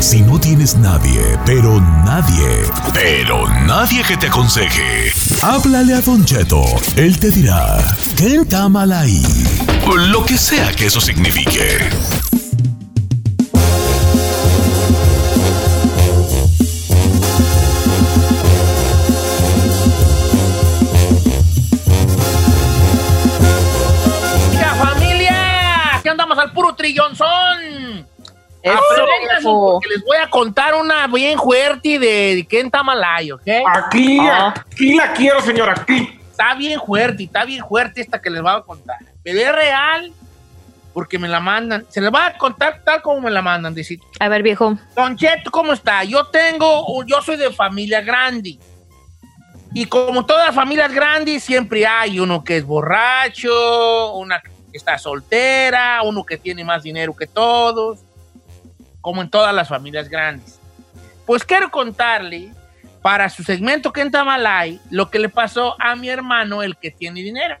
Si no tienes nadie, pero nadie, pero nadie que te aconseje, háblale a Don Cheto. Él te dirá, ¿qué ahí? Lo que sea que eso signifique. Eso, les voy a contar una bien fuerte de Ken Tamalay, ¿ok? Aquí, Ah. aquí la quiero, señora, aquí. Está bien fuerte, está bien fuerte esta que les voy a contar. Pero es real porque me la mandan. Se les va a contar tal como me la mandan. Dice, A ver, viejo. Don Cheto, ¿cómo está? Yo tengo, yo soy de familia grande. Y como todas las familias grandes, siempre hay uno que es borracho, una que está soltera, uno que tiene más dinero que todos, como en todas las familias grandes. Pues quiero contarle, para su segmento que en Tamalay, lo que le pasó a mi hermano, el que tiene dinero.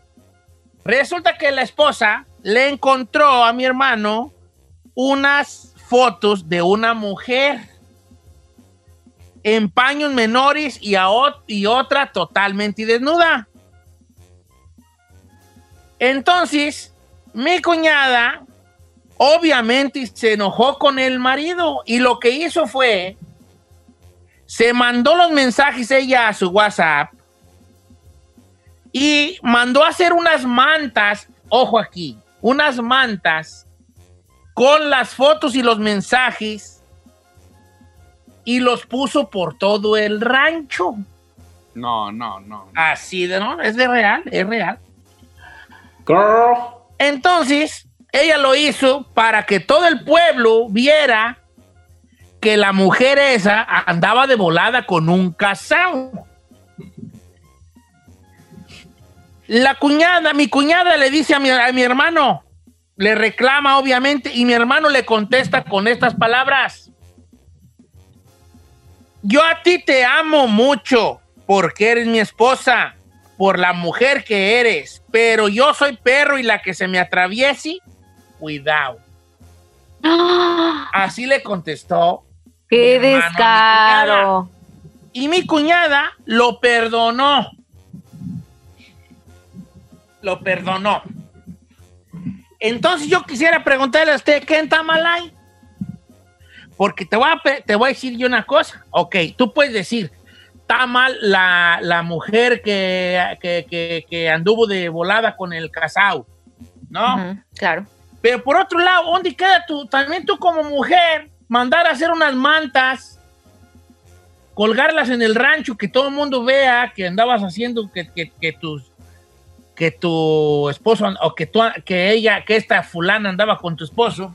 Resulta que la esposa le encontró a mi hermano unas fotos de una mujer en paños menores y, a y otra totalmente desnuda. Entonces, mi cuñada obviamente se enojó con el marido y lo que hizo fue, se mandó los mensajes ella a su WhatsApp y mandó a hacer unas mantas, ojo aquí, unas mantas con las fotos y los mensajes y los puso por todo el rancho. No, no, no. Así de, ¿no? Es de real, es real. Girl. Entonces, ella lo hizo para que todo el pueblo viera que la mujer esa andaba de volada con un casado. La cuñada, mi cuñada le dice a mi, a mi hermano, le reclama obviamente, y mi hermano le contesta con estas palabras. Yo a ti te amo mucho porque eres mi esposa, por la mujer que eres, pero yo soy perro y la que se me atraviese, cuidado. ¡Ah! Así le contestó. ¡Qué Mi hermano, mi descaro! Y mi cuñada lo perdonó. Lo perdonó. Entonces yo quisiera preguntarle a usted, ¿qué está mal ahí? Porque te voy, a, te voy a decir yo una cosa. Ok, tú puedes decir, está mal la, la mujer que, que, que- que anduvo de volada con el casado, ¿no? Claro. Pero por otro lado, ¿dónde queda tú? También tú como mujer, mandar a hacer unas mantas, colgarlas en el rancho, que todo el mundo vea que andabas haciendo, que, que, que tus que tu esposo o que, tú, que ella, que esta fulana andaba con tu esposo,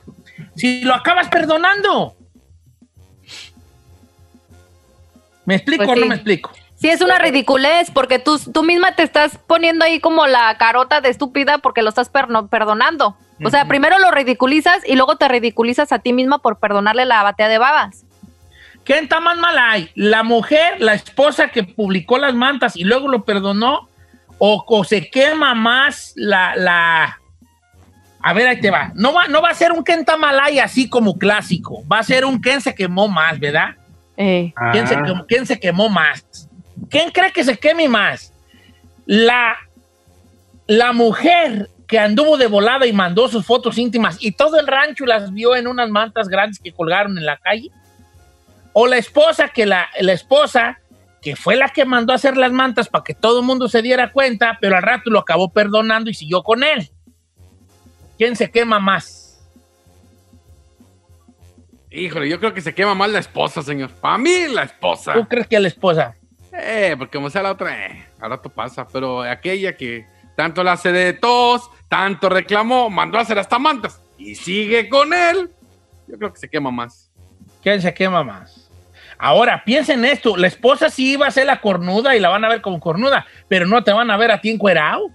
si lo acabas perdonando. ¿Me explico Pues o no me explico? Sí, es una ridiculez porque tú, tú misma te estás poniendo ahí como la carota de estúpida porque lo estás perno- perdonando. O sea, primero lo ridiculizas y luego te ridiculizas a ti misma por perdonarle la batea de babas. ¿Quién está más mal ahí? ¿La mujer, la esposa que publicó las mantas y luego lo perdonó? ¿O, o se quema más la, la... A ver, ahí te va. No va, no va a ser un Ken Tamalay así como clásico. Va a ser un Ken se quemó más, ¿verdad? Eh, ¿Quién, se Ah. quemó, quién se quemó más? ¿Quién cree que se queme más? La, la mujer que anduvo de volada y mandó sus fotos íntimas y todo el rancho las vio en unas mantas grandes que colgaron en la calle. O la esposa que la, la esposa que fue la que mandó a hacer las mantas para que todo el mundo se diera cuenta, pero al rato lo acabó perdonando y siguió con él. ¿Quién se quema más? Híjole, yo creo que se quema más la esposa, señor. Para mí, la esposa. ¿Tú crees que la esposa? Eh, porque como sea la otra, eh, al rato pasa. Pero aquella que tanto la hace de tos, tanto reclamó, mandó a hacer hasta mantas y sigue con él, yo creo que se quema más. ¿Quién se quema más? Ahora, piensen esto, la esposa sí iba a ser la cornuda y la van a ver como cornuda, pero no te van a ver a ti encuerado.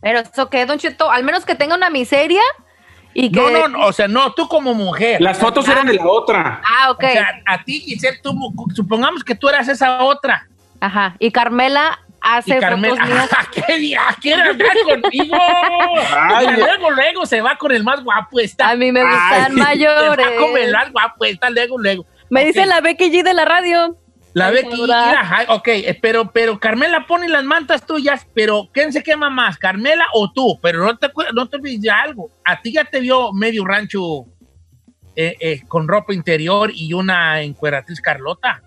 pero eso que, Don Cheto, al menos que tenga una miseria y que... No, no, no, o sea, no, tú como mujer. Las fotos eran de la otra. Ah, ok. O sea, a ti, Giselle, tú, supongamos que tú eras esa otra. Ajá. Y Carmela hace Y Carmela, fotos mías. ¿qué día? ¿Quiere hablar conmigo? Ay, Y luego, luego se va con el más guapo. Está, A mí me Ay, gustan se va con el mayores. más guapo. Está luego, luego. Me dice la Becky G de la radio. La Ay, Becky, ay, ok, eh, pero, pero Carmela pone las mantas tuyas, pero ¿quién se quema más, Carmela o tú? Pero no te, no te olvides de algo. A ti ya te vio medio rancho eh, eh, con ropa interior y una encueratriz Carlota.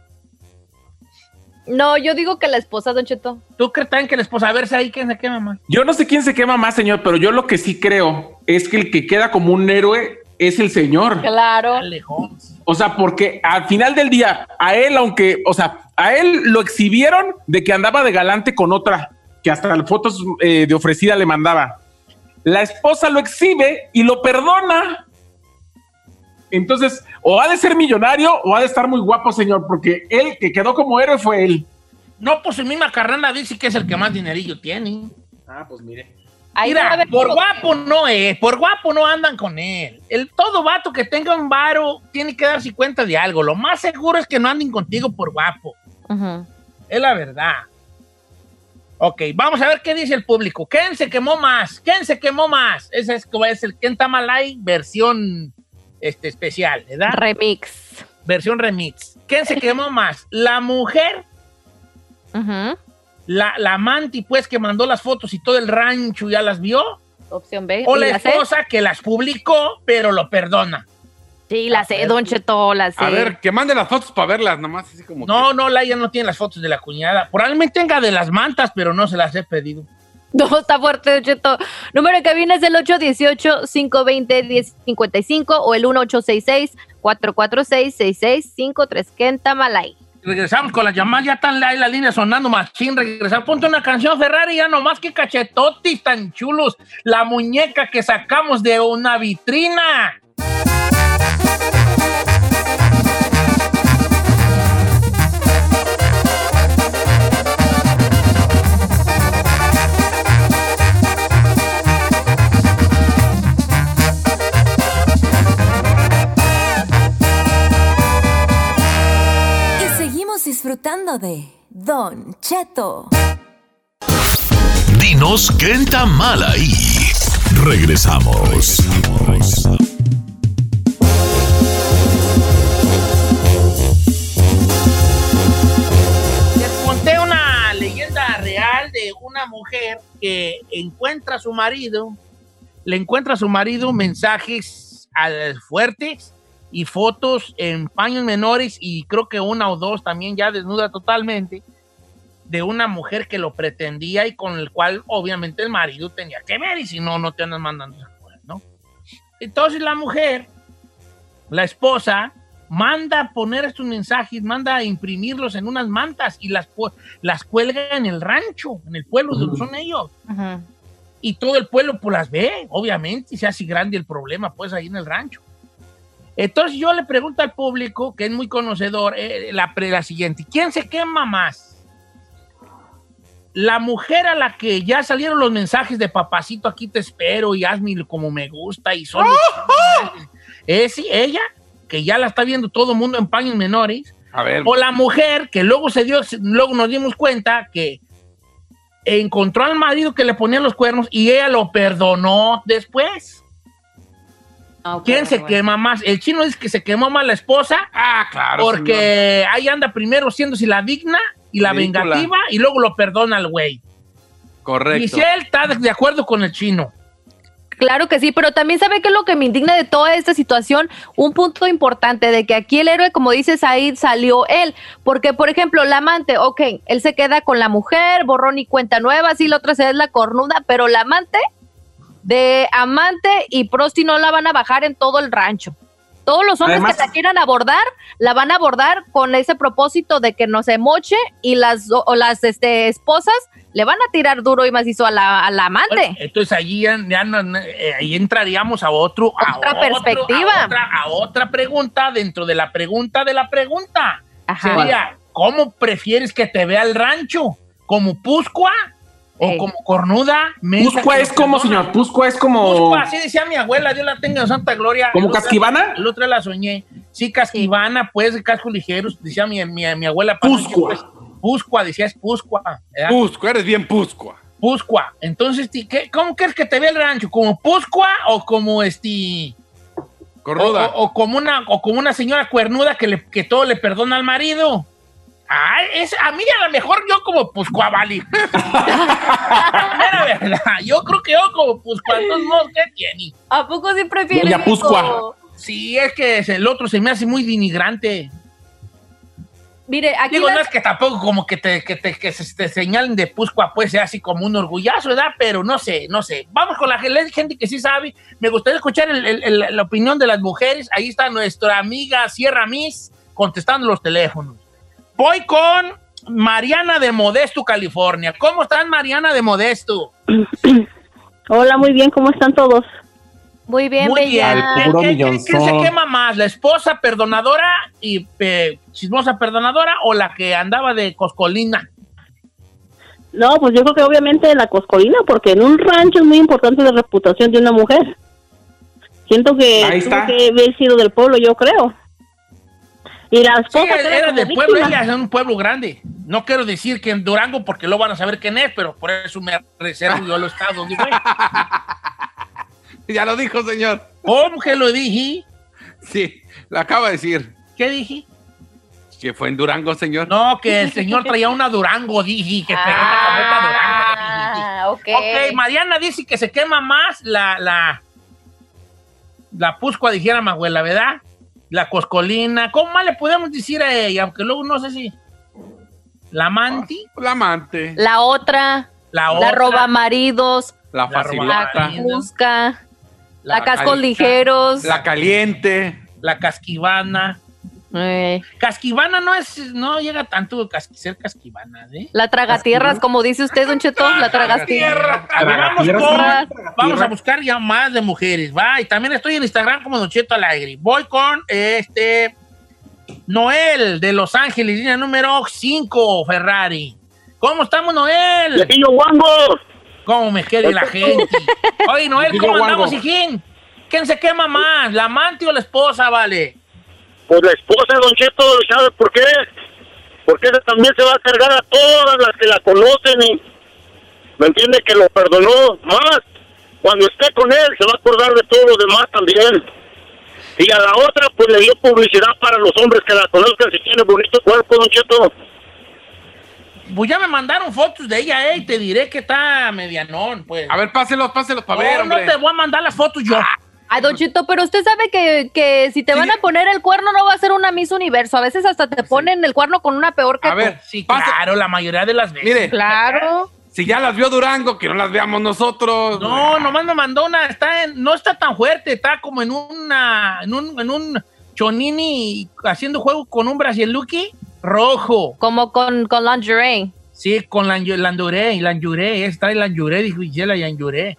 No, yo digo que la esposa, Don Cheto. ¿Tú crees también que la esposa, a ver si ahí quién se quema más? Yo no sé quién se quema más, señor, pero yo lo que sí creo es que el que queda como un héroe es el señor. Claro. O sea, porque al final del día, a él, aunque, o sea, a él lo exhibieron de que andaba de galante con otra, que hasta las fotos eh, de ofrecida le mandaba. La esposa lo exhibe y lo perdona. Entonces, o ha de ser millonario o ha de estar muy guapo, señor, porque él que quedó como héroe fue él. No, pues su misma carnala dice que es el que más dinerillo tiene. Ah, pues mire. Ahí Mira, por guapo no es, por guapo no andan con él. El todo vato que tenga un varo tiene que darse cuenta de algo. Lo más seguro es que no anden contigo por guapo. Es la verdad. Ok, vamos a ver qué dice el público. ¿Quién se quemó más? ¿Quién se quemó más? Ese es, es el Ken Tamalay versión este, especial, ¿verdad? Remix. versión remix. ¿Quién se quemó más? ¿La mujer? La, la amante, pues, que mandó las fotos y todo el rancho ya las vio. Opción B. O ¿Y la la C? esposa que las publicó, pero lo perdona. Sí, la sé, Don Cheto, la sé. A ver, que mande las fotos para verlas, nomás así como. No, no, Laia no tiene las fotos de la cuñada. Probablemente tenga de las mantas, pero no se las he pedido. No, está fuerte, Don Cheto. Número que viene es el 818-520-1055 o el 1866-446-6653. Kenta Malay. Regresamos con las llamadas, ya están ahí la línea sonando machín. Regresar, ponte una canción Ferrari, ya nomás que cachetotis tan chulos. La muñeca que sacamos de una vitrina. De Don Cheto. Dinos qué está mal ahí. Regresamos. Les conté una leyenda real de una mujer que encuentra a su marido, le encuentra a su marido mensajes fuertes y fotos en paños menores y creo que una o dos también ya desnuda totalmente de una mujer que lo pretendía y con el cual obviamente el marido tenía que ver y si no, no te andas mandando esas cosas, ¿no? Entonces la mujer, la esposa, manda a poner estos mensajes, manda a imprimirlos en unas mantas y las, las cuelga en el rancho, en el pueblo donde son ellos. Ujú. Y todo el pueblo pues las ve, obviamente, y se hace grande el problema pues ahí en el rancho. Entonces yo le pregunto al público, que es muy conocedor, eh, la, la siguiente, ¿quién se quema más? La mujer a la que ya salieron los mensajes de papacito, aquí te espero y hazme como me gusta y solo... ¿Es sí, ella? Que ya la está viendo todo el mundo en paños menores. A ver, O la mujer que luego se dio, luego nos dimos cuenta que encontró al marido que le ponía los cuernos y ella lo perdonó después. Ah, ¿Quién se bueno. quema más? El chino dice que se quemó más la esposa ah, claro. porque ahí anda primero siéndose la digna y la Ridícula. vengativa y luego lo perdona el güey. Correcto. Giselle está de- de acuerdo con el chino. Claro que sí, pero también sabe que es lo que me indigna de toda esta situación, un punto importante de que aquí el héroe, como dices ahí, salió él, porque por ejemplo, la amante, ok, él se queda con la mujer, borrón y cuenta nueva, sí, la otra se es la cornuda, pero la amante, de amante y prosti no la van a bajar en todo el rancho. Todos los hombres Además- que la quieran abordar, la van a abordar con ese propósito de que no se moche y las, o, las este, esposas le van a tirar duro y macizo a la, a la amante. Bueno, entonces allí ya, eh, ahí entraríamos a otro, a Otra otro- perspectiva. a otra, a otra pregunta dentro de la pregunta de la pregunta. Ajá. Sería, ¿cómo prefieres que te vea el rancho? ¿Como Puscua o como cornuda? Puscua es como, señor, Puscua es como. Puscua, así decía mi abuela, Dios la tenga en santa gloria. ¿Como casquivana? El otro la soñé. Sí, casquivana, pues, de casco ligeros, decía mi, mi, mi abuela. Puscua. Pues, Puscua, decías Puscua. ¿verdad? Pusco, eres bien Puscua. Puscua. Entonces, ¿qué- ¿cómo crees que te ve el rancho? ¿Como Puscua o como este... O, Cornuda. o- o como una, o como una señora cuernuda que, le, que todo le perdona al marido? Ay, es, a mí a lo mejor yo como Puscua, vale. Mera verdad, yo creo que yo como Puscua, entonces no, ¿qué tiene? ¿A poco sí prefieres? Puscua. Sí, es que el otro se me hace muy denigrante. Mire, aquí Digo, las- no es que tampoco como que te, que te, que se te señalen de Puscua, pues sea así como un orgullazo, ¿verdad? Pero no sé, no sé. Vamos con la gen- gente que sí sabe. Me gustaría escuchar el- el- el- la opinión de las mujeres. Ahí está nuestra amiga Sierra Miss contestando los teléfonos. Voy con Mariana de Modesto, California. ¿Cómo estás, Mariana de Modesto? Hola, muy bien, ¿cómo están todos? Muy bien, Muy bella. bien. Al puro ¿Qué- qué- ¿Quién se quema más? ¿La esposa perdonadora y eh, chismosa perdonadora o la que andaba de coscolina? No, pues yo creo que obviamente la coscolina, porque en un rancho es muy importante la reputación de una mujer. Siento que Ahí tuvo está. que haber sido del pueblo, yo creo. Y la Sí, esposa queda era como del pueblo, ella es un pueblo grande. No quiero decir que en Durango porque lo van a saber quién es, pero por eso me reservo yo los estados. Ya lo dijo, señor. ¿Cómo que lo dije? Sí, lo acaba de decir. ¿Qué dije? Que fue en Durango, señor. No, que el señor traía una Durango, dije, que traía una Durango. dije. Ah, ok. Ok, Mariana dice que se quema más la, la, la puscua, dijera mi abuela, ¿verdad? La coscolina. ¿Cómo más le podemos decir a ella? Aunque luego no sé si. La manti, La amante, La otra, la la otra. roba maridos, la La facilota, la busca, la, cascos calita, ligeros. la caliente. La casquivana. Eh, Casquivana no es, no llega tanto a cas- ser casquivana, ¿eh? la tragatierras, como dice usted, Don Cheto, la tragatierras. A ver, vamos, con- a buscar ya más de mujeres, va. Y también estoy en Instagram como Don Cheto Alegre. Voy con este Noel de Los Ángeles, línea número 5, Ferrari. ¿Cómo estamos, Noel? Viejillo guango, ¿Cómo me quiere la gente? Oye, Noel, ¿cómo andamos, hijín? ¿Quién se quema más, la amante o la esposa, vale? Pues la esposa de Don Cheto, ¿sabe por qué? Porque esa también se va a cargar a todas las que la conocen y me entiende que lo perdonó más. Cuando esté con él se va a acordar de todo lo demás también. Y a la otra pues le dio publicidad para los hombres que la conozcan si tiene bonito cuerpo, Don Cheto. Pues ya me mandaron fotos de ella, eh, y te diré que está medianón, pues. A ver, páselos, páselos para ver, no, no hombre. te voy a mandar las fotos yo. Ay, Don Cheto, pero usted sabe que, que si te van a poner el cuerno no va a ser una Miss Universo. A veces hasta te ponen el cuerno con una peor que A tú. ver, Sí, pase- claro, la mayoría de las veces. Mire, Claro. si ya las vio Durango, que no las veamos nosotros. No, nomás me mandó una, está en, no está tan fuerte, está como en una, en un, en un chonini haciendo juego con un brasiluki rojo. Como con, con lingerie. Sí, con la Landuré, Lanjuré, es trae Lanjuré, dijo Gisela Lanjuré.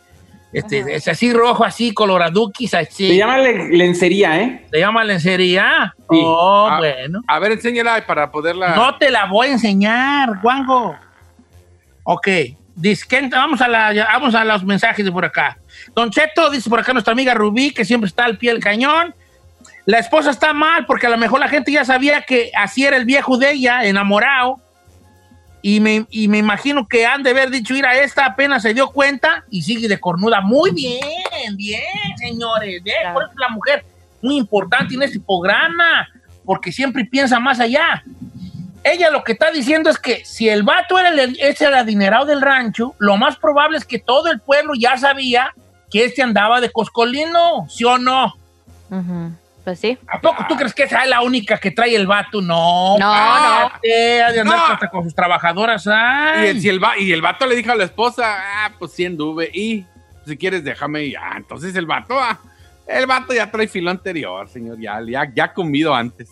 Este, es así rojo, así, coloraduquis, así. Se llama le- lencería, ¿eh? ¿Se llama lencería? Sí. Oh, bueno. A ver, enséñala para poderla. No te la voy a enseñar, Juanjo. Ok. ¿quién- vamos, a la, ya- vamos a los mensajes de por acá. Don Cheto, dice por acá nuestra amiga Rubí, que siempre está al pie del cañón. La esposa está mal porque a lo mejor la gente ya sabía que así era el viejo de ella, enamorado. Y me, y me imagino que han de haber dicho, mira, esta apenas se dio cuenta y sigue de cornuda. Muy bien, bien, señores. Bien, Claro. Por eso la mujer muy importante en este programa, porque siempre piensa más allá. Ella lo que está diciendo es que si el vato era el, es el adinerado del rancho, lo más probable es que todo el pueblo ya sabía que este andaba de coscolino, ¿sí o no? Pues sí. ¿A poco tú crees que esa es la única que trae el vato? No. No, cállate, ha de andar No. hasta con sus trabajadoras. Y el, si el, va- y el vato le dijo a la esposa, ah, pues sí anduve. Y si quieres, déjame. Y ya, entonces el vato, ah, el vato ya trae filo anterior, señor. Ya, ya, ya ha comido antes.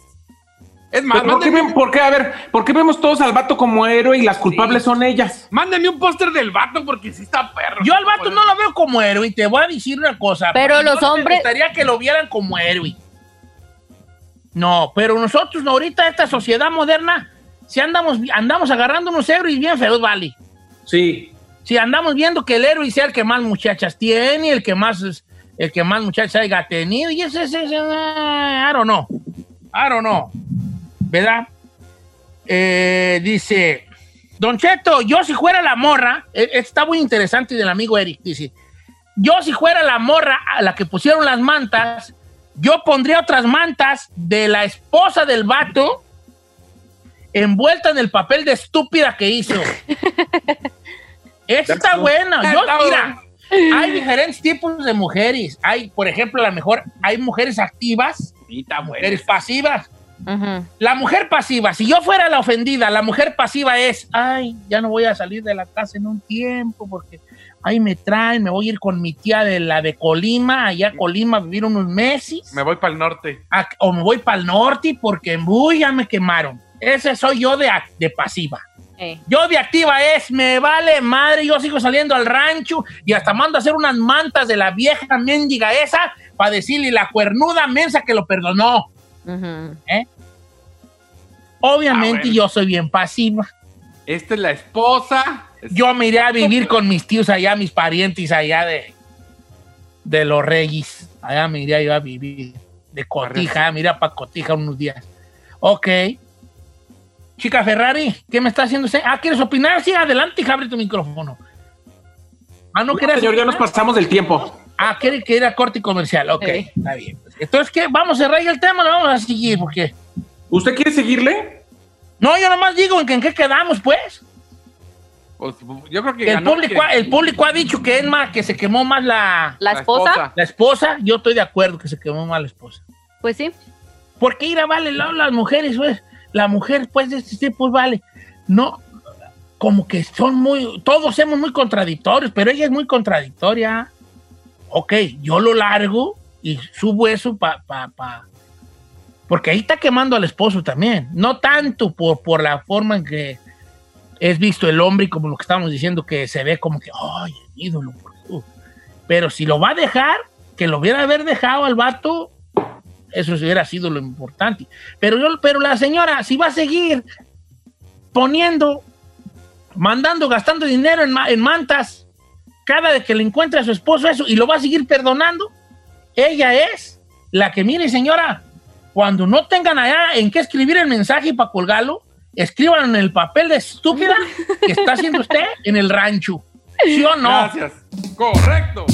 Es más, ¿por, qué, por? A ver, ¿por qué vemos todos al vato como héroe y las culpables son ellas? mándenme un póster del vato porque sí está perro. Yo al vato no lo veo como héroe y te voy a decir una cosa. Pero los no me hombres- gustaría que lo vieran como héroe. No, pero nosotros no, ahorita esta sociedad moderna, si andamos, andamos agarrando unos héroes bien feos, vale. Sí. Si andamos viendo que el héroe sea el que más muchachas tiene, el que más, el que más muchachas haya tenido, y ese, ese, ese, I don't know. I don't know. ¿Verdad? Eh, dice, Don Cheto, yo si fuera la morra, eh, está muy interesante del amigo Eric, dice, yo si fuera la morra a la que pusieron las mantas, yo pondría otras mantas de la esposa del vato envuelta en el papel de estúpida que hizo. Está buena. Yo, mira, hay diferentes tipos de mujeres. Hay, por ejemplo, a lo mejor hay mujeres activas y mujeres pasivas. La mujer pasiva, si yo fuera la ofendida, la mujer pasiva es, ay, ya no voy a salir de la casa en un tiempo porque ahí me traen, me voy a ir con mi tía de la de Colima, allá a Colima a vivir unos meses. Me voy para el norte. o me voy para el norte porque en Buy ya me quemaron. Ese soy yo de, de pasiva. Yo de activa es, me vale madre, yo sigo saliendo al rancho y hasta mando a hacer unas mantas de la vieja mendiga esa para decirle la cuernuda mensa que lo perdonó. ¿Eh? Obviamente ah, yo soy bien pasiva. Esta es la esposa. Yo me iré a vivir con mis tíos allá, mis parientes allá de, de los Reyes. Allá me iré yo a vivir. De Cotija, mira para Cotija unos días. Ok. Chica Ferrari, ¿qué me está haciendo usted? Ah, ¿quieres opinar? Sí, adelante, abre tu micrófono. Ah, no, no Señor, ya nos pasamos del tiempo. Ah, quiere que ir a corte comercial. Ok, está bien. Entonces, ¿qué? ¿Vamos a cerrar el tema o vamos a seguir? Porque... ¿Usted quiere seguirle? No, yo nomás digo en, qué quedamos, pues. Yo creo que el público, el público ha dicho que es más, que se quemó más la... ¿La esposa? La esposa, yo estoy de acuerdo que se quemó más la esposa. Pues sí. Porque ir a vale las mujeres, pues, la mujer, pues, de este tipo, vale. No, como que son muy, todos somos muy contradictorios, pero ella es muy contradictoria. Ok, yo lo largo y subo eso para... Pa, pa, porque ahí está quemando al esposo también. No tanto por, por la forma en que es visto el hombre como lo que estamos diciendo, que se ve como que, ay, ídolo, Pero si lo va a dejar, que lo hubiera haber dejado al vato, eso hubiera sido lo importante. Pero, yo, pero la señora, si va a seguir poniendo, mandando, gastando dinero en, en mantas, cada vez que le encuentra a su esposo eso y lo va a seguir perdonando, ella es la que, mire señora, cuando no tengan allá en qué escribir el mensaje para colgarlo, escriban en el papel de estúpida que está haciendo usted en el rancho. ¿Sí o no? Gracias. Correcto.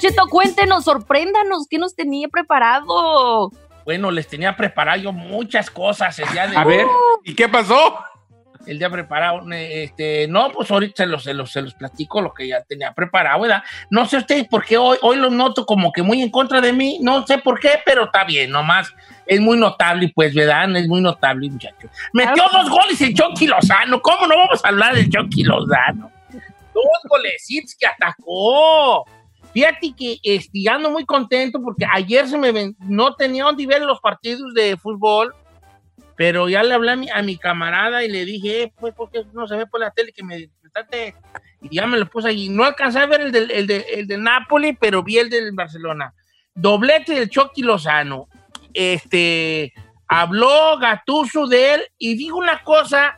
Cheto, cuéntenos, sorpréndanos, ¿qué nos tenía preparado? Bueno, les tenía preparado yo muchas cosas el día de A ver, ¿y qué pasó? El día preparado, este, no, pues ahorita se los, se los, se los platico lo que ya tenía preparado, ¿verdad? No sé ustedes por qué hoy, hoy lo noto como que muy en contra de mí, no sé por qué, pero está bien, nomás es muy notable, pues, ¿verdad? Es muy notable, muchacho. Metió dos goles el Chucky Lozano, ¿cómo no vamos a hablar del Chucky Lozano? Dos golecitos que atacó. Fíjate que estoy ando muy contento porque ayer se me no tenía dónde ver los partidos de fútbol, pero ya le hablé a mi, camarada y le dije, eh, pues, porque no se ve por la tele que me y ya me lo puse ahí. No alcancé a ver el del, el de, Napoli, pero vi el del Barcelona. Doblete del Chucky Lozano. Este, habló Gatuso de él y dijo una cosa,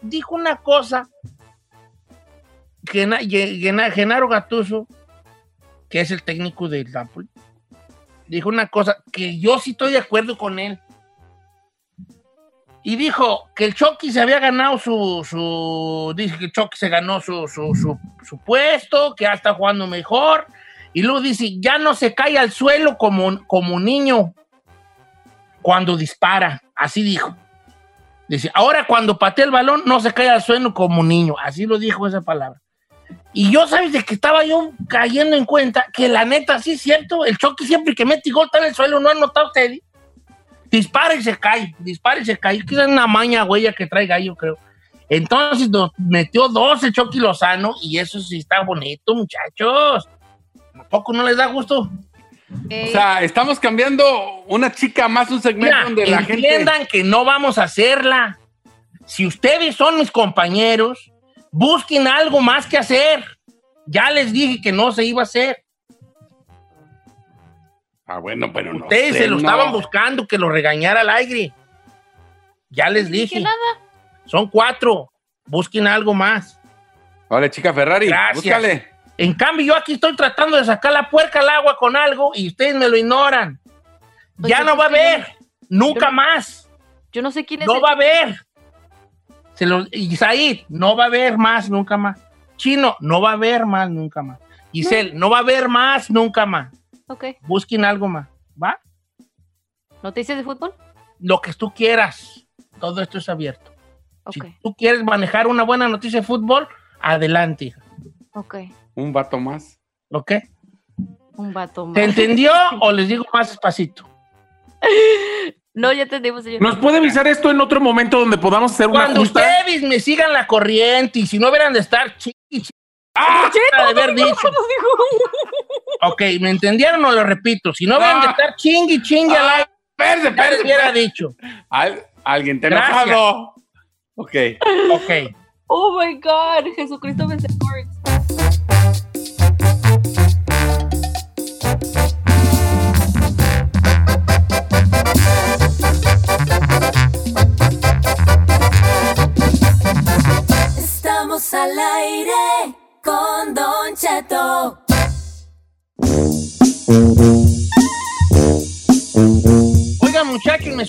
dijo una cosa, Genaro Gatuso que es el técnico del Napoli, dijo una cosa que yo sí estoy de acuerdo con él. Y dijo que el Chucky se había ganado su, su dice que el Chucky se ganó su, su, puesto, que ya está jugando mejor. Y luego dice, ya no se cae al suelo como, como niño cuando dispara. Así dijo. Dice, ahora cuando patea el balón no se cae al suelo como niño. Así lo dijo esa palabra. Y yo, ¿sabes de que estaba yo cayendo en cuenta que la neta, sí es cierto, el choque siempre que mete gol está en el suelo, ¿no han notado ustedes? Dispara y se cae, dispara y se cae. Quizás una maña huella que trae gallo, creo. Entonces nos metió dos el Chucky Lozano y eso sí está bonito, muchachos. ¿A poco no les da gusto? O sea, estamos cambiando una chica más un segmento Mira, donde la gente. entiendan que no vamos a hacerla. Si ustedes son mis compañeros, busquen algo más que hacer. Ya les dije que no se iba a hacer. Ah, bueno, pero no. Ustedes sé, se lo no. estaban buscando que lo regañara al aire. Ya les dije. Son cuatro. Busquen algo más. Hola, chica Ferrari. Gracias. Búscale. En cambio, yo aquí estoy tratando de sacar la puerca al agua con algo y ustedes me lo ignoran. Pues ya no va a haber. Nunca yo- más. Yo no sé quién es. No el- va a haber. Se lo, Isaí, no va a haber más nunca más. Chino, no va a haber más nunca más. Giselle, no va a haber más nunca más. Ok. Busquen algo más. ¿Va? ¿Noticias de fútbol? Lo que tú quieras. Todo esto es abierto. Ok, Si tú quieres manejar una buena noticia de fútbol, adelante. ok. Un vato más. ¿Ok? Un vato más. ¿Te entendió o les digo más despacito? No, ya entendimos, señor. ¿Nos puede avisar esto en otro momento donde podamos hacer una Cuando justa? ustedes me sigan la corriente y si no hubieran de estar chi, chi- ¡Ah! de haber dicho. Ok, ¿me entendieron o lo repito? Si no hubieran de Ah. estar chingui, chingue al aire, ya les espérese. hubiera dicho. Al- alguien te enojado. Ok. Ok. Oh my God, Jesucristo me support.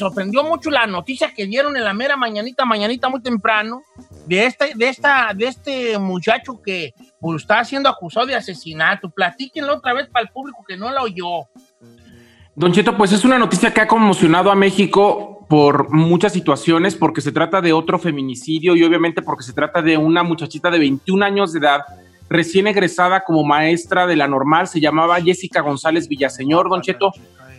Sorprendió mucho la noticia que dieron en la mera mañanita, mañanita muy temprano, de este, de esta, de este muchacho que pues, está siendo acusado de asesinato. Platíquenlo otra vez para el público que no la oyó. Don Cheto, pues es una noticia que ha conmocionado a México por muchas situaciones, porque se trata de otro feminicidio y obviamente porque se trata de una muchachita de 21 años de edad, recién egresada como maestra de la normal, se llamaba Jessica González Villaseñor, Don Cheto.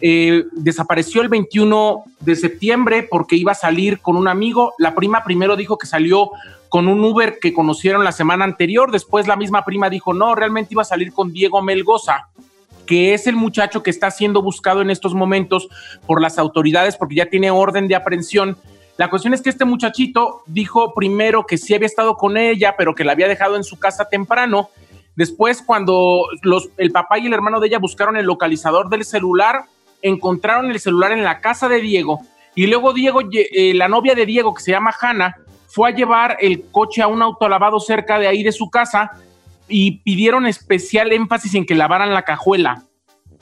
eh, desapareció el 21 de septiembre porque iba a salir con un amigo. La prima primero dijo que salió con un Uber que conocieron la semana anterior, después la misma prima dijo, no, realmente iba a salir con Diego Melgoza que es el muchacho que está siendo buscado en estos momentos por las autoridades porque ya tiene orden de aprehensión. La cuestión es que este muchachito dijo primero que sí había estado con ella, pero que la había dejado en su casa temprano. Después, cuando los, el papá y el hermano de ella buscaron el localizador del celular, encontraron el celular en la casa de Diego. Y luego Diego, eh, la novia de Diego, que se llama Hanna, fue a llevar el coche a un autolavado cerca de ahí de su casa y pidieron especial énfasis en que lavaran la cajuela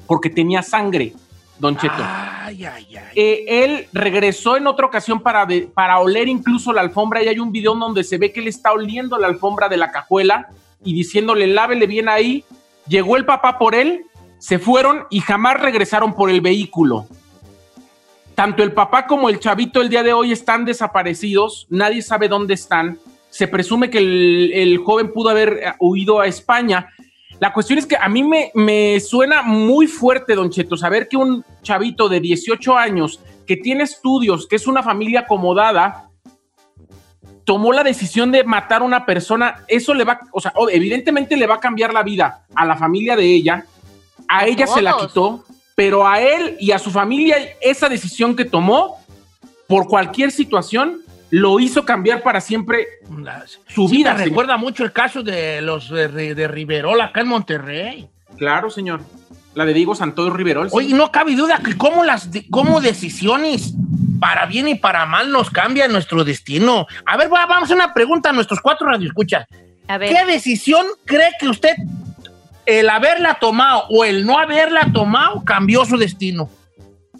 porque tenía sangre, Don Cheto. Ay, ay, ay. Eh, él regresó en otra ocasión para, para oler incluso la alfombra y hay un video donde se ve que él está oliendo la alfombra de la cajuela y diciéndole lávele bien ahí. Llegó el papá por él, se fueron y jamás regresaron por el vehículo. Tanto el papá como el chavito el día de hoy están desaparecidos, nadie sabe dónde están. Se presume que el, el joven pudo haber eh, huido a España. La cuestión es que a mí me, me suena muy fuerte, Don Cheto, saber que un chavito de 18 años que tiene estudios, que es una familia acomodada, tomó la decisión de matar a una persona. Eso le va, o sea, evidentemente le va a cambiar la vida a la familia de ella. A ella se la quitó, pero a él y a su familia esa decisión que tomó por cualquier situación lo hizo cambiar para siempre su Sí, vida. me señor. recuerda mucho el caso de los de, de Riverola acá en Monterrey. Claro, señor. La de Diego Santoyo Riverol. sí. Oye, no cabe duda que cómo las de- cómo decisiones para bien y para mal nos cambian nuestro destino. A ver, va- vamos a hacer una pregunta a nuestros cuatro radioescuchas. A ver. ¿Qué decisión cree que usted, el haberla tomado o el no haberla tomado, cambió su destino?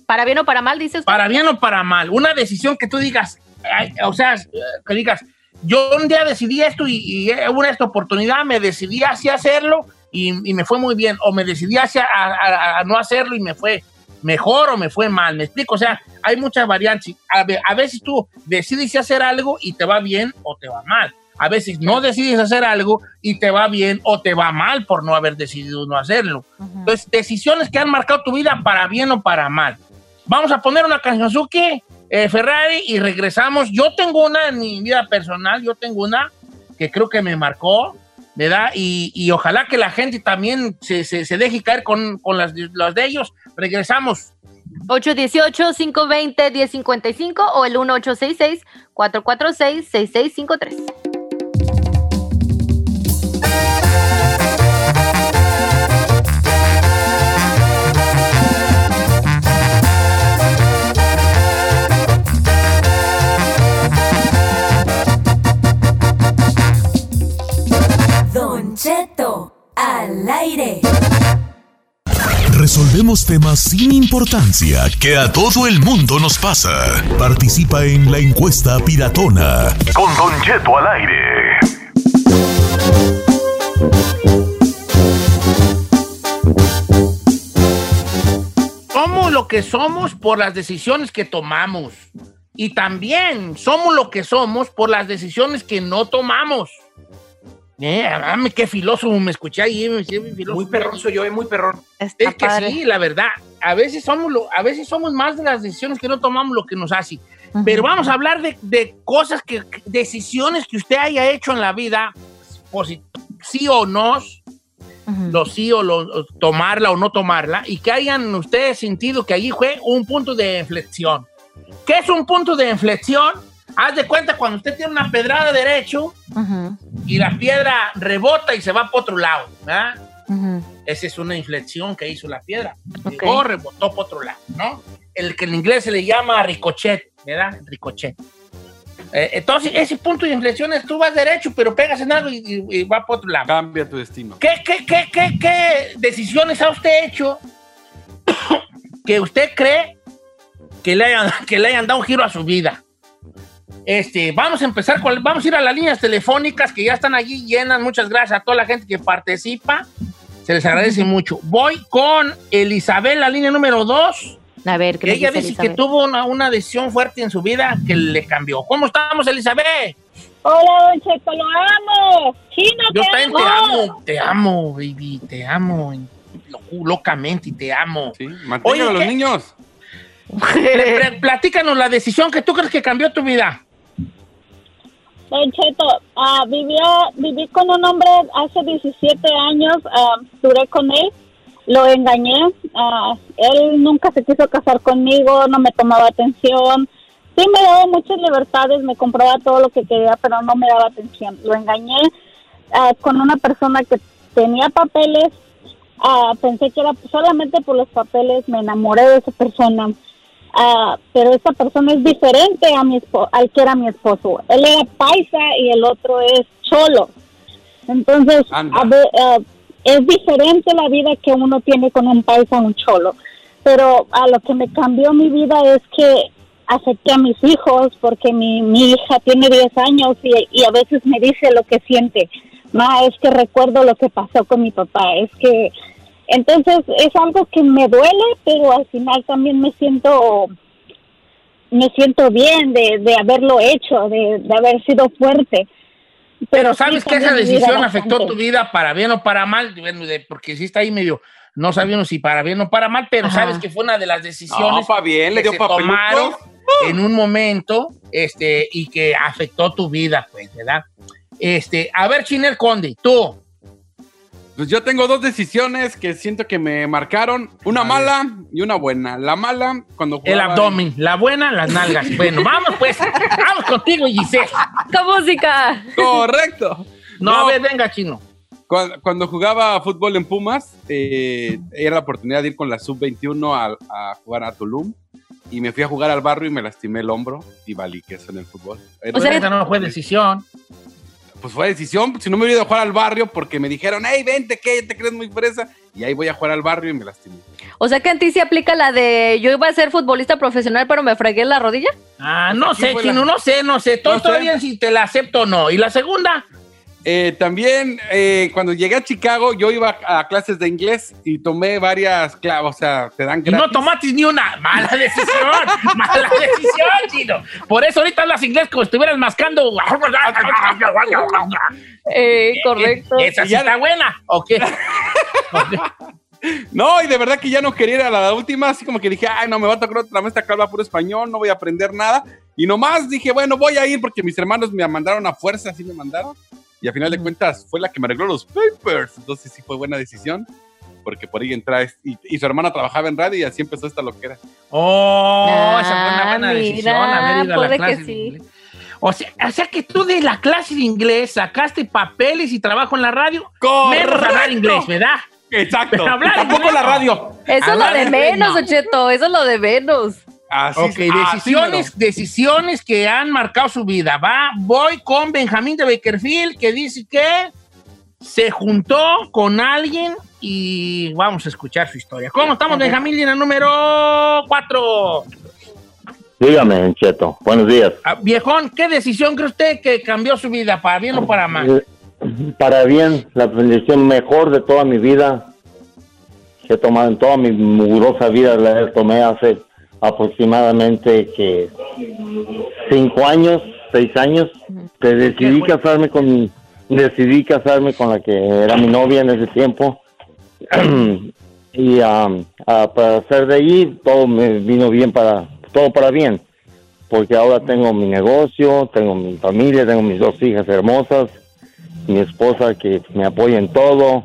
¿Para bien o para mal, dices? Para bien o para mal. Una decisión que tú digas, o sea, que digas, yo un día decidí esto y, y hubo esta oportunidad, me decidí hacia hacerlo y, y me fue muy bien. O me decidí hacia a, a- a no hacerlo y me fue mejor o me fue mal. ¿Me explico? O sea, hay muchas variantes. A, ve- a veces tú decides hacer algo y te va bien o te va mal. A veces no decides hacer algo y te va bien o te va mal por no haber decidido no hacerlo. Ujú. Entonces, decisiones que han marcado tu vida para bien o para mal. Vamos a poner una canción eh, Ferrari y regresamos. Yo tengo una en mi vida personal, yo tengo una que creo que me marcó, ¿verdad? Y, y ojalá que la gente también se, se, deje caer con, con las, las de ellos. Regresamos. 818-520-1055 o el 1866 446 6653 al aire. Resolvemos temas sin importancia que a todo el mundo nos pasa. Participa en la encuesta piratona. Con Don Cheto al aire. Somos lo que somos por las decisiones que tomamos. Y también somos lo que somos por las decisiones que no tomamos. Eh, dame qué filósofo me escuché ahí. me filósofo. Muy perrón soy yo, es muy perrón. Está Es que padre. sí, la verdad. A veces somos lo, a veces somos más de las decisiones que no tomamos lo que nos hace. Ujú. Pero vamos a hablar de, de cosas que, decisiones que usted haya hecho en la vida, sí o no, Ujú. lo sí o lo tomarla o no tomarla, y que hayan ustedes sentido que allí fue un punto de inflexión. ¿Qué es un punto de inflexión? Haz de cuenta cuando usted tiene una pedrada derecho Ujú. y la piedra rebota y se va para otro lado. ¿verdad? Ujú. Esa es una inflexión que hizo la piedra. Ok. Llegó, rebotó para otro lado, ¿no? El que en inglés se le llama ricochet, ¿verdad? Ricochet. Eh, entonces, ese punto de inflexión es tú vas derecho, pero pegas en algo y, y- y va para otro lado. Cambia tu destino. ¿Qué, qué, qué, qué, qué decisiones ha usted hecho que usted cree que le, hayan, que le hayan dado un giro a su vida? Este, vamos a empezar con, vamos a ir a las líneas telefónicas que ya están allí llenas. Muchas gracias a toda la gente que participa. Se les agradece mucho. Voy con Elizabeth, la línea número dos. A ver, ¿qué ella dice dice que tuvo una, una decisión fuerte en su vida que le cambió. ¿Cómo estamos, Elizabeth? Hola, Don Cheto, lo amo. Chino, Yo te también amo. te amo, te amo, baby, te amo locamente y te amo. Sí, mantengan a los ¿qué? niños. Pl- pl- Platícanos la decisión que tú crees que cambió tu vida. Don Cheto, ah, vivió- viví con un hombre hace 17 años, ah, duré con él, lo engañé, ah, él nunca se quiso casar conmigo, no me tomaba atención, sí me daba muchas libertades, me compraba todo lo que quería, pero no me daba atención. Lo engañé con una persona que tenía papeles, pensé que era solamente por los papeles, me enamoré de esa persona. Ah, pero esa persona es diferente a mi al que era mi esposo. Él era paisa y el otro es cholo. Entonces, Anda. a ver, ah, es diferente la vida que uno tiene con un paisa y un cholo. Pero a lo que me cambió mi vida es que acepté a mis hijos porque mi, mi hija tiene 10 años y, y a veces me dice lo que siente. Ma, es que recuerdo lo que pasó con mi papá. Es que entonces es algo que me duele, pero al final también me siento me siento bien de, de haberlo hecho, de, de haber sido fuerte. Pero sabes que esa decisión afectó bastante. tu vida para bien o para mal, porque sí está ahí medio, no sabíamos si para bien o para mal, pero Ajá. sabes que fue una de las decisiones No, pa' bien, le que dio se papeluco. tomaron en un momento este, y que afectó tu vida, pues, ¿verdad? Este, a ver, Chinel Conde, tú. Pues yo tengo dos decisiones que siento que me marcaron. Una mala y una buena. La mala, cuando El jugaba- abdomen, la buena, las nalgas. Bueno, vamos pues, vamos contigo, Giselle. ¡Con música! Correcto. No, a ver, venga, chino. Cuando, cuando jugaba fútbol en Pumas, eh, era la oportunidad de ir con la sub-21 a, a jugar a Tulum. Y me fui a jugar al barrio y me lastimé el hombro y valí que eso en el fútbol. Era- O sea, Esa no fue decisión. Pues fue decisión. Si no me hubiera ido a jugar al barrio porque me dijeron, hey, vente, que te crees muy fresa. Y ahí voy a jugar al barrio y me lastimé. O sea que en ti se aplica la de yo iba a ser futbolista profesional, pero me fregué la rodilla. Ah, no Aquí sé, chino, la- no sé, no sé. No todavía si te la acepto o no. ¿Y la segunda? Eh, también, eh, cuando llegué a Chicago, yo iba a clases de inglés y tomé varias clases, o sea, te dan Y no gratis. tomaste ni una. Mala decisión. mala decisión, chino. Por eso ahorita hablas inglés como si estuvieras mascando. Eh, correcto. Esa sí ya- está buena. ¿O qué? No, y de verdad que ya no quería ir a la última, así como que dije, ay, no, me va a tocar otra maestra que habla puro español, no voy a aprender nada. Y nomás dije, bueno, voy a ir porque mis hermanos me mandaron a fuerza, así me mandaron. Y a final de cuentas fue la que me arregló los papers. Entonces sí fue buena decisión. Porque por ahí entra y, y su hermana trabajaba en radio y así empezó esta loquera. Oh, Ah, esa fue una buena mira, decisión, haber ido a la puede clase que sí. O sea, o sea que tú de la clase de inglés sacaste papeles y trabajo en la radio, menos hablar inglés, ¿verdad? Exacto. Pero hablar Tampoco inglés, la radio. Eso es lo de menos, no. Don Cheto, eso es lo de menos. Así, decisiones, decisiones que han marcado su vida. Va, voy con Benjamín de Bakerfield que dice que se juntó con alguien y vamos a escuchar su historia. ¿Cómo estamos, Benjamín? Línea número 4. Dígame, Cheto. Buenos días. viejón, ¿qué decisión cree usted que cambió su vida, para bien o para mal? Para bien, la decisión mejor de toda mi vida que he tomado en toda mi mugrosa vida, la tomé hace aproximadamente que cinco años, seis años, que decidí casarme con, decidí casarme con la que era mi novia en ese tiempo. y um, a para hacer de allí todo me vino bien para todo para bien porque ahora tengo mi negocio tengo mi familia tengo mis dos hijas hermosas mi esposa que me apoya en todo.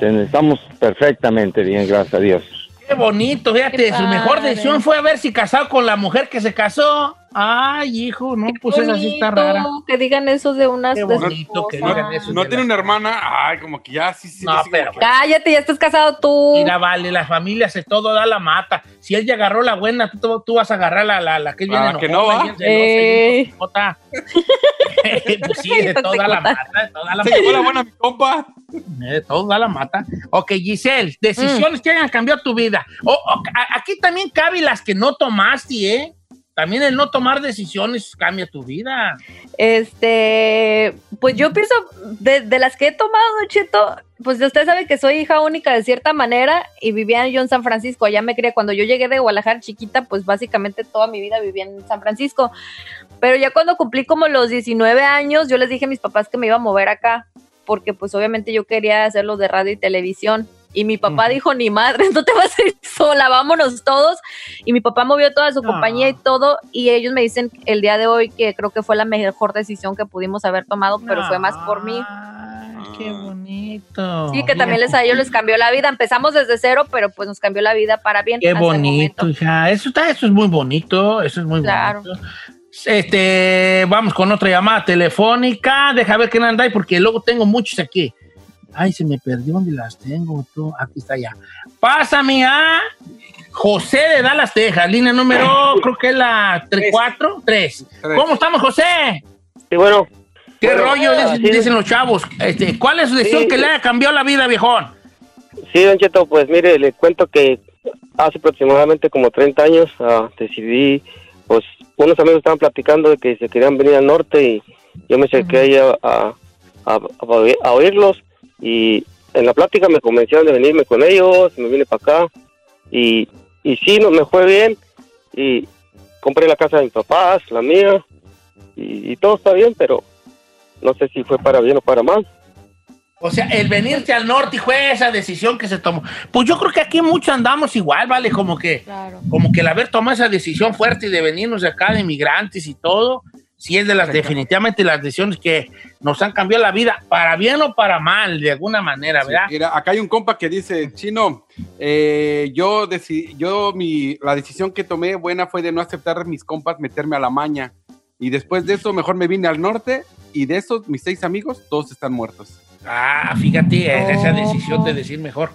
Estamos perfectamente bien gracias a Dios Qué bonito, fíjate, Qué su mejor decisión fue haberse casado con la mujer que se casó. Ay, hijo, no, pues esa sí está rara. Que digan eso de unas Qué bonito que digan eso. No tiene una hermana. Ay, como que ya sí, sí. No, sí, pero- que- Cállate, ya estás casado tú. Mira, vale, las familias se todo da la mata. Si él ya agarró la buena, tú, tú vas a agarrar la, la, la que es bien Ah, que enojona, no, bien ¿va? celosa bien Eh. pues sí, de todo da la mata, de todo da la Se llevó la mata. buena mi compa. De todo da la mata. Ok, Giselle, decisiones que hayan cambiado tu vida. O- o- a- aquí también cabe las que no tomaste, ¿eh? También el no tomar decisiones cambia tu vida. Este, pues yo pienso, de, de las que he tomado, Cheto, pues usted sabe que soy hija única de cierta manera y vivía yo en San Francisco, allá me crié, cuando yo llegué de Guadalajara chiquita, pues básicamente toda mi vida vivía en San Francisco, pero ya cuando cumplí como los 19 años, yo les dije a mis papás que me iba a mover acá, porque pues obviamente yo quería hacerlo de radio y televisión. Y mi papá dijo, ni madre, no te vas a ir sola, vámonos todos. Y mi papá movió toda su Ah. compañía y todo. Y ellos me dicen el día de hoy que creo que fue la mejor decisión que pudimos haber tomado, pero fue más por mí. Ay, qué bonito. Sí, que también les a ellos les cambió la vida. Empezamos desde cero, pero pues nos cambió la vida para bien. Qué bonito, hija. Eso, está, eso es muy bonito. Eso es muy Claro. bonito. Este, vamos con otra llamada telefónica. Deja ver quién anda ahí, porque luego tengo muchos aquí. Ay, se me perdió dónde las tengo. Tú? Aquí está ya. Pásame a José de Dallas, Texas. Línea número, creo que es la 4, 3. Tres. ¿Cómo estamos, José? sí bueno ¿Qué Bueno, rollo? Dicen, sí. dicen los chavos. Este, ¿Cuál es su decisión Sí. que le haya cambiado la vida, viejón? Sí, Don Cheto, pues mire, le cuento que hace aproximadamente como 30 años ah, decidí, pues unos amigos estaban platicando de que se querían venir al norte y yo me acerqué ahí a, a, a- a oí- a oírlos y en la plática me convencieron de venirme con ellos, me vine para acá y, y sí, no, me fue bien y compré la casa de mis papás, la mía y, y todo está bien, pero no sé si fue para bien o para mal. O sea, el venirte al norte fue esa decisión que se tomó. Pues yo creo que aquí muchos andamos igual, ¿vale? Como que, Claro. como que el haber tomado esa decisión fuerte de venirnos de acá, de inmigrantes y todo, sí es de las definitivamente las decisiones que nos han cambiado la vida, para bien o para mal, de alguna manera, Sí, ¿verdad? mira, acá hay un compa que dice, Chino, eh, yo, deci- yo mi, la decisión que tomé buena fue de no aceptar mis compas meterme a la maña. Y después de eso, mejor me vine al norte y de esos, mis seis amigos, todos están muertos. Ah, fíjate, es esa Oh. decisión de decir mejor.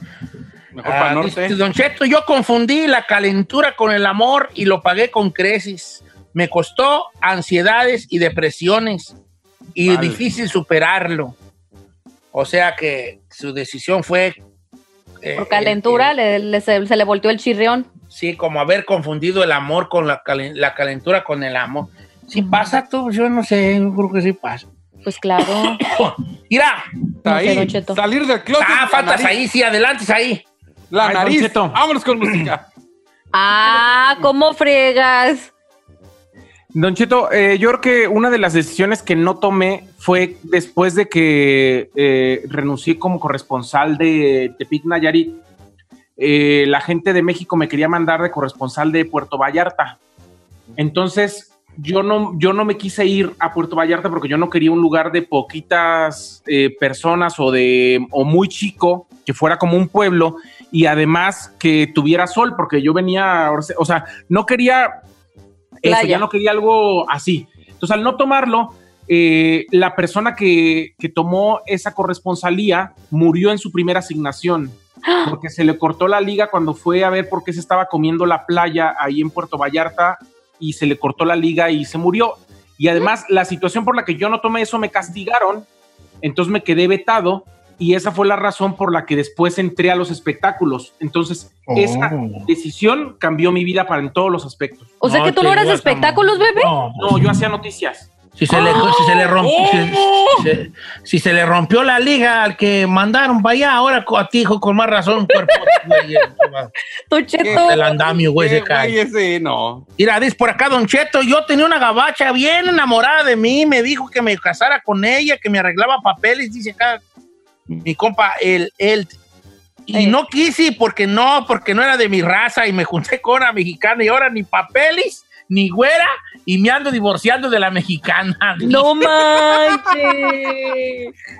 Mejor Ah, para el norte. dice, Don Cheto, yo confundí la calentura con el amor y lo pagué con creces. Me costó ansiedades y depresiones y Vale. difícil superarlo. O sea que su decisión fue... eh, Por calentura eh, le- le- se, se le volteó el chirrión. sí, como haber confundido el amor con la, calen- la calentura con el amor. Si pasa tú, yo no sé, yo creo que sí pasa. Pues claro. Mira, No Ahí, salir del closet. ah, faltas nariz, ahí, sí, adelante ahí. La Ay, nariz. Vámonos con música. Ah, ¿cómo friegas? Don Cheto, eh, yo creo que una de las decisiones que no tomé fue después de que eh, renuncié como corresponsal de Tepic Nayarit. Eh, la gente de México me quería mandar de corresponsal de Puerto Vallarta. Entonces, yo no, yo no me quise ir a Puerto Vallarta porque yo no quería un lugar de poquitas personas o de o muy chico, que fuera como un pueblo y además que tuviera sol, porque yo venía, o sea, no quería eso, Playa. ya no quería algo así. Entonces, al no tomarlo, eh, la persona que, que tomó esa corresponsalía murió en su primera asignación porque se le cortó la liga cuando fue a ver por qué se estaba comiendo la playa ahí en Puerto Vallarta y se le cortó la liga y se murió. Y además, la situación por la que yo no tomé eso me castigaron, entonces me quedé vetado y esa fue la razón por la que después entré a los espectáculos. Entonces, esa decisión cambió mi vida para en todos los aspectos. O sea que tú no eras de espectáculos, bebé. No, No, yo hacía noticias. Si se, le, si, se le rompió, si, se- si se le rompió la liga al que mandaron para allá, ahora a ti, hijo, con más razón, cuerpo, güey, Don Cheto. el andamio, güey, se Eh, cae. ese no. Mira, dice por acá, Don Cheto, yo tenía una gabacha bien enamorada de mí, me dijo que me casara con ella, que me arreglaba papeles, dice acá mi compa, el, el, y Eh. no quise porque no, porque no era de mi raza y me junté con una mexicana y ahora ni papeles, ni güera, y me ando divorciando de la mexicana. No manches.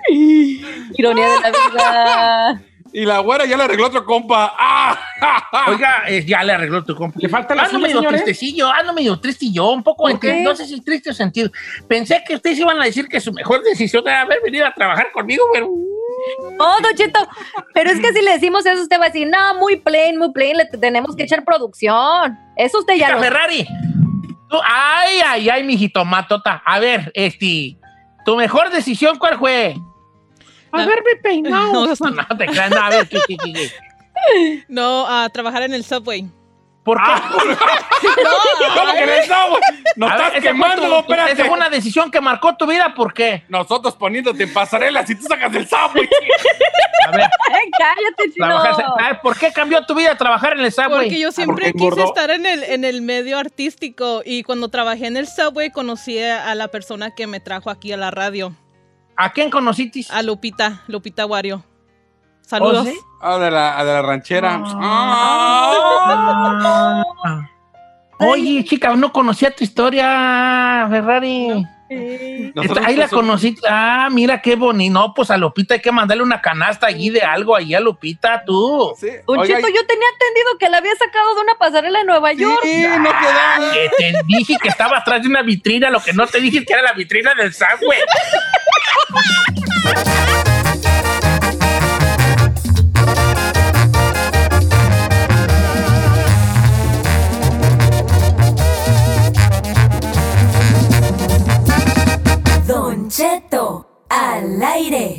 Ironía de la vida. Y la güera ya le arregló otro compa. ¡Ah! Oiga, eh, ya le arregló tu compa. ¿Le falta la Ando medio señores? tristecillo, ando medio tristillo, un poco, entre- no sé si triste o sentido. Pensé que ustedes iban a decir que su mejor decisión era haber venido a trabajar conmigo, pero... Oh, Don Cheto. Pero es que si le decimos eso, usted va a decir, no, muy plain, muy plain, le tenemos que echar producción. Eso usted ya Chica lo Ferrari. Tú- ay, ay, ay, mijito, matota. A ver, este, ¿tu mejor decisión cuál fue? Haberme peinado. No, No, no, te creas, no, a ver, ¿qué, qué, qué, qué? No, a trabajar en el subway. ¿Por qué? ¿Cómo que le estamos? Nos ver, estás fue quemando, tu- espérate. Esa fue una decisión que marcó tu vida, ¿por qué? Nosotros poniéndote en pasarelas y tú sacas el subway. A ver, Ay, cállate, chino. ver, ¿por qué cambió tu vida trabajar en el subway? Porque yo siempre porque quise estar en el, en el medio artístico y cuando trabajé en el subway conocí a la persona que me trajo aquí a la radio, ¿A quién conociste? a Lupita, Lupita Wario. Saludos. ¿Oh, sí? Ah, de la, de la ranchera. Ah. Oye, chica, no conocía tu historia, Ferrari. Nosotros Ahí la conocí. Ah, mira qué bonito. No, pues a Lupita hay que mandarle una canasta allí de algo allí a Lupita, tú. Sí. Don Oiga, Cheto, yo tenía entendido que la había sacado de una pasarela en Nueva York. sí, no quedaba. Que te dije que estaba atrás de una vitrina, lo que no te dije es que era la vitrina del Subway. Don Cheto al aire.